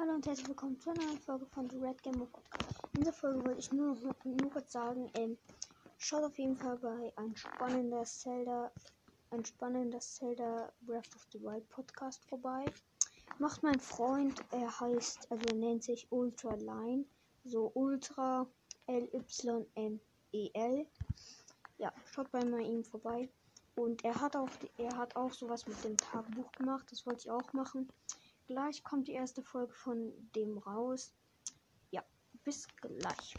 Hallo und herzlich willkommen zu einer neuen Folge von The Red Game Podcast. In dieser Folge wollte ich nur, nur kurz sagen, ähm, schaut auf jeden Fall bei ein spannender Zelda, ein spannender Zelda Breath of the Wild Podcast vorbei. Macht mein Freund, er heißt, also nennt sich Ultra Line, so Ultra L-Y-N-E-L. Ja, schaut bei mal ihm vorbei. Und er hat auch, er hat auch sowas mit dem Tagebuch gemacht, das wollte ich auch machen. Gleich kommt die erste Folge von dem raus. Ja, bis gleich.